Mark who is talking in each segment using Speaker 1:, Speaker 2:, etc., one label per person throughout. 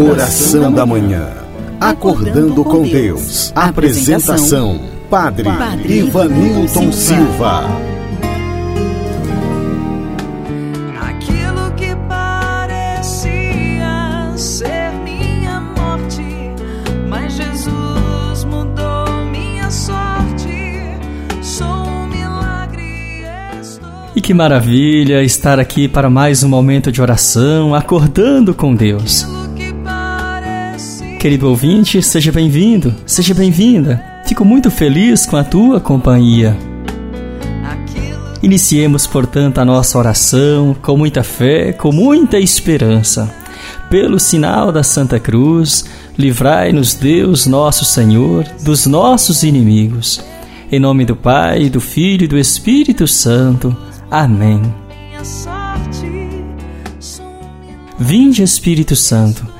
Speaker 1: Oração da Manhã. Acordando com Deus. Apresentação: Padre, Ivanilton Silva.
Speaker 2: Aquilo que parecia ser minha morte, mas Jesus mudou minha sorte. Sou um milagre. Estou...
Speaker 3: E que maravilha estar aqui para mais um momento de oração, acordando com Deus. Querido ouvinte, seja bem-vindo, seja bem-vinda. Fico muito feliz com a tua companhia. Iniciemos, portanto, a nossa oração com muita fé, com muita esperança. Pelo sinal da Santa Cruz, livrai-nos Deus nosso Senhor dos nossos inimigos. Em nome do Pai, do Filho e do Espírito Santo. Amém. Vinde, Espírito Santo,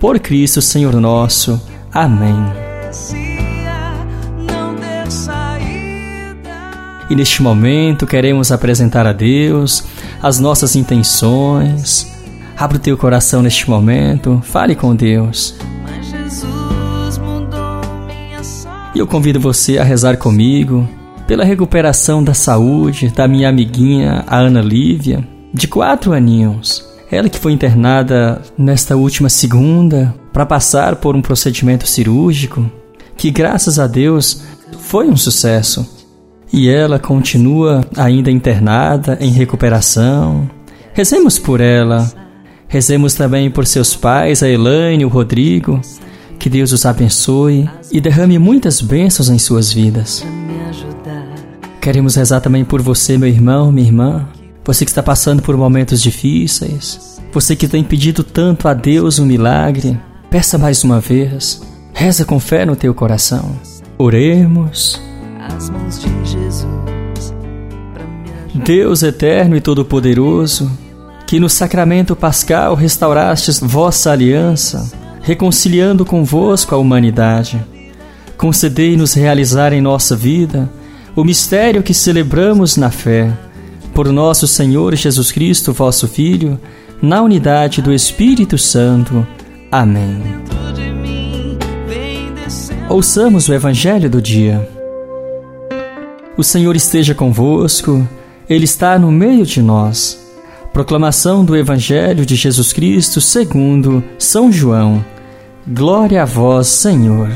Speaker 3: Por Cristo Senhor nosso. Amém. E neste momento queremos apresentar a Deus as nossas intenções. Abra o teu coração neste momento, fale com Deus. E eu convido você a rezar comigo pela recuperação da saúde da minha amiguinha, a Ana Lívia, de quatro aninhos. Ela que foi internada nesta última segunda para passar por um procedimento cirúrgico que, graças a Deus, foi um sucesso. E ela continua ainda internada, em recuperação. Rezemos por ela. Rezemos também por seus pais, a Elaine e o Rodrigo. Que Deus os abençoe e derrame muitas bênçãos em suas vidas. Queremos rezar também por você, meu irmão, minha irmã. Você que está passando por momentos difíceis. Você que tem pedido tanto a Deus um milagre. Peça mais uma vez. Reza com fé no teu coração. Oremos.
Speaker 2: As mãos de Jesus.
Speaker 3: Deus eterno e todo-poderoso, que no sacramento pascal restaurastes vossa aliança, reconciliando convosco a humanidade, concedei-nos realizar em nossa vida o mistério que celebramos na fé, por nosso Senhor Jesus Cristo, vosso Filho, na unidade do Espírito Santo. Amém. Ouçamos o Evangelho do dia. O Senhor esteja convosco, Ele está no meio de nós. Proclamação do Evangelho de Jesus Cristo segundo São João. Glória a vós, Senhor.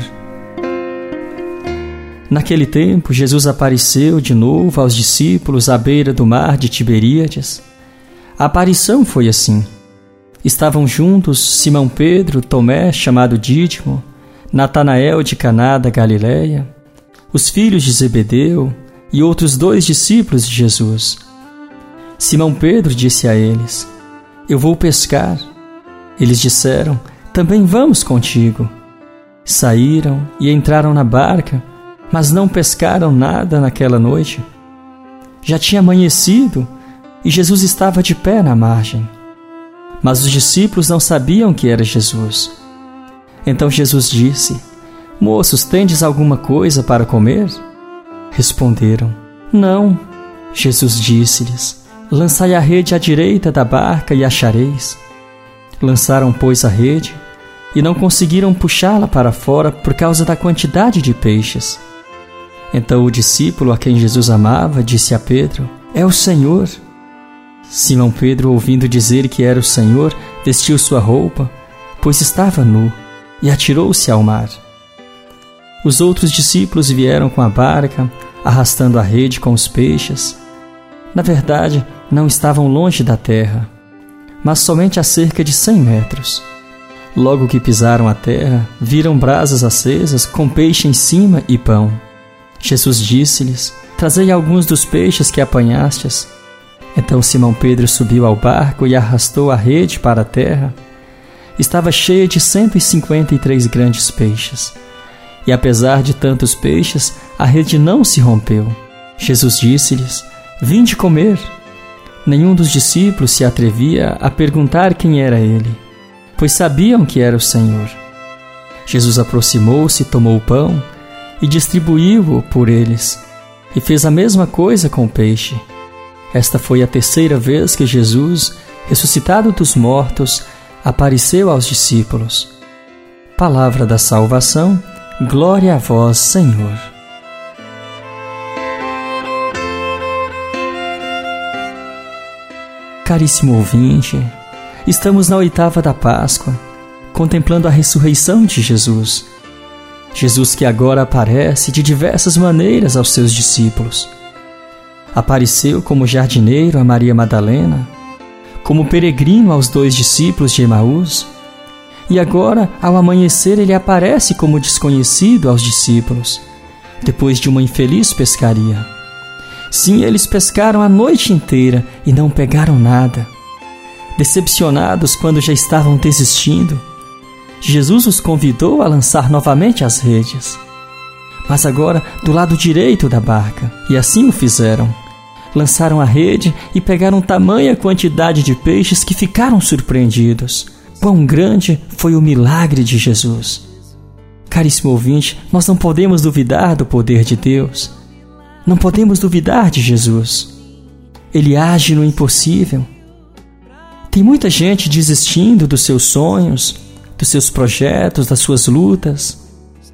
Speaker 3: Naquele tempo, Jesus apareceu de novo aos discípulos à beira do mar de Tiberíades. A aparição foi assim. Estavam juntos Simão Pedro, Tomé, chamado Dídimo, Natanael de Caná da Galileia, os filhos de Zebedeu e outros dois discípulos de Jesus. Simão Pedro disse a eles: Eu vou pescar. Eles disseram: Também vamos contigo. Saíram e entraram na barca, mas não pescaram nada naquela noite. Já tinha amanhecido e Jesus estava de pé na margem. Mas os discípulos não sabiam que era Jesus. Então Jesus disse: Moços, tendes alguma coisa para comer? Responderam: Não. Jesus disse-lhes: Lançai a rede à direita da barca e achareis. Lançaram, pois, a rede e não conseguiram puxá-la para fora por causa da quantidade de peixes. Então o discípulo a quem Jesus amava disse a Pedro: É o Senhor. Simão Pedro, ouvindo dizer que era o Senhor, vestiu sua roupa, pois estava nu, e atirou-se ao mar. Os outros discípulos vieram com a barca, arrastando a rede com os peixes. Na verdade, não estavam longe da terra, mas somente a cerca de cem metros. Logo que pisaram a terra, viram brasas acesas com peixe em cima e pão. Jesus disse-lhes: Trazei alguns dos peixes que apanhastes. Então Simão Pedro subiu ao barco e arrastou a rede para a terra. estava cheia de 153 grandes peixes. E apesar de tantos peixes, a rede não se rompeu. Jesus disse-lhes: Vinde comer. Nenhum dos discípulos se atrevia a perguntar quem era ele, pois sabiam que era o Senhor. Jesus aproximou-se, tomou o pão e distribuiu-o por eles, e fez a mesma coisa com o peixe. Esta foi a terceira vez que Jesus, ressuscitado dos mortos, apareceu aos discípulos. Palavra da salvação, glória a vós, Senhor. Caríssimo ouvinte, estamos na oitava da Páscoa, contemplando a ressurreição de Jesus. Jesus que agora aparece de diversas maneiras aos seus discípulos. Apareceu como jardineiro a Maria Madalena, como peregrino aos dois discípulos de Emaús, e agora, ao amanhecer, ele aparece como desconhecido aos discípulos, depois de uma infeliz pescaria. Sim, eles pescaram a noite inteira e não pegaram nada. Decepcionados quando já estavam desistindo, Jesus os convidou a lançar novamente as redes. Mas agora do lado direito da barca, e assim o fizeram. Lançaram a rede e pegaram tamanha quantidade de peixes que ficaram surpreendidos. Quão grande foi o milagre de Jesus! Caríssimo ouvinte, nós não podemos duvidar do poder de Deus. Não podemos duvidar de Jesus. Ele age no impossível. Tem muita gente desistindo dos seus sonhos, dos seus projetos, das suas lutas,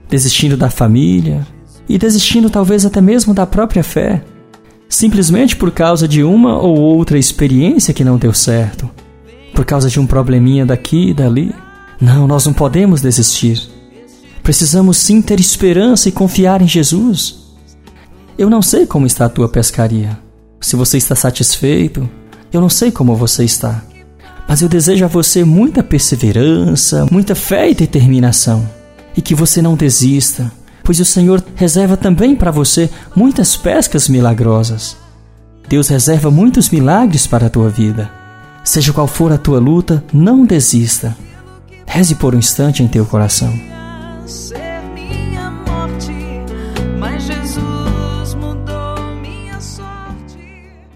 Speaker 3: desistindo da família e desistindo talvez até mesmo da própria fé, simplesmente por causa de uma ou outra experiência que não deu certo, por causa de um probleminha daqui e dali. Não, nós não podemos desistir. Precisamos sim ter esperança e confiar em Jesus. Eu não sei como está a tua pescaria. Se você está satisfeito, eu não sei como você está. Mas eu desejo a você muita perseverança, muita fé e determinação. E que você não desista, pois o Senhor reserva também para você muitas pescas milagrosas. Deus reserva muitos milagres para a tua vida. Seja qual for a tua luta, não desista. Reze por um instante em teu coração.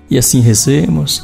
Speaker 3: E assim rezemos: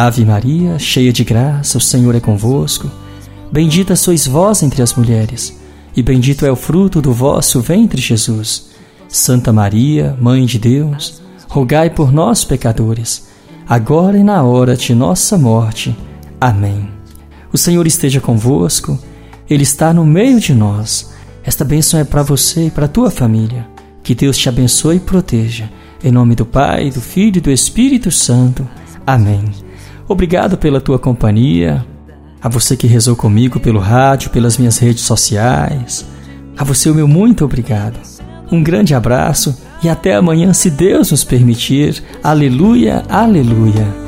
Speaker 3: Ave Maria, cheia de graça, o Senhor é convosco. Bendita sois vós entre as mulheres, e bendito é o fruto do vosso ventre, Jesus. Santa Maria, Mãe de Deus, rogai por nós, pecadores, agora e na hora de nossa morte. Amém. O Senhor esteja convosco, Ele está no meio de nós. Esta bênção é para você e para a tua família. Que Deus te abençoe e proteja. Em nome do Pai, do Filho e do Espírito Santo. Amém. Obrigado pela tua companhia, a você que rezou comigo pelo rádio, pelas minhas redes sociais. A você o meu muito obrigado. Um grande abraço e até amanhã, se Deus nos permitir. Aleluia, aleluia.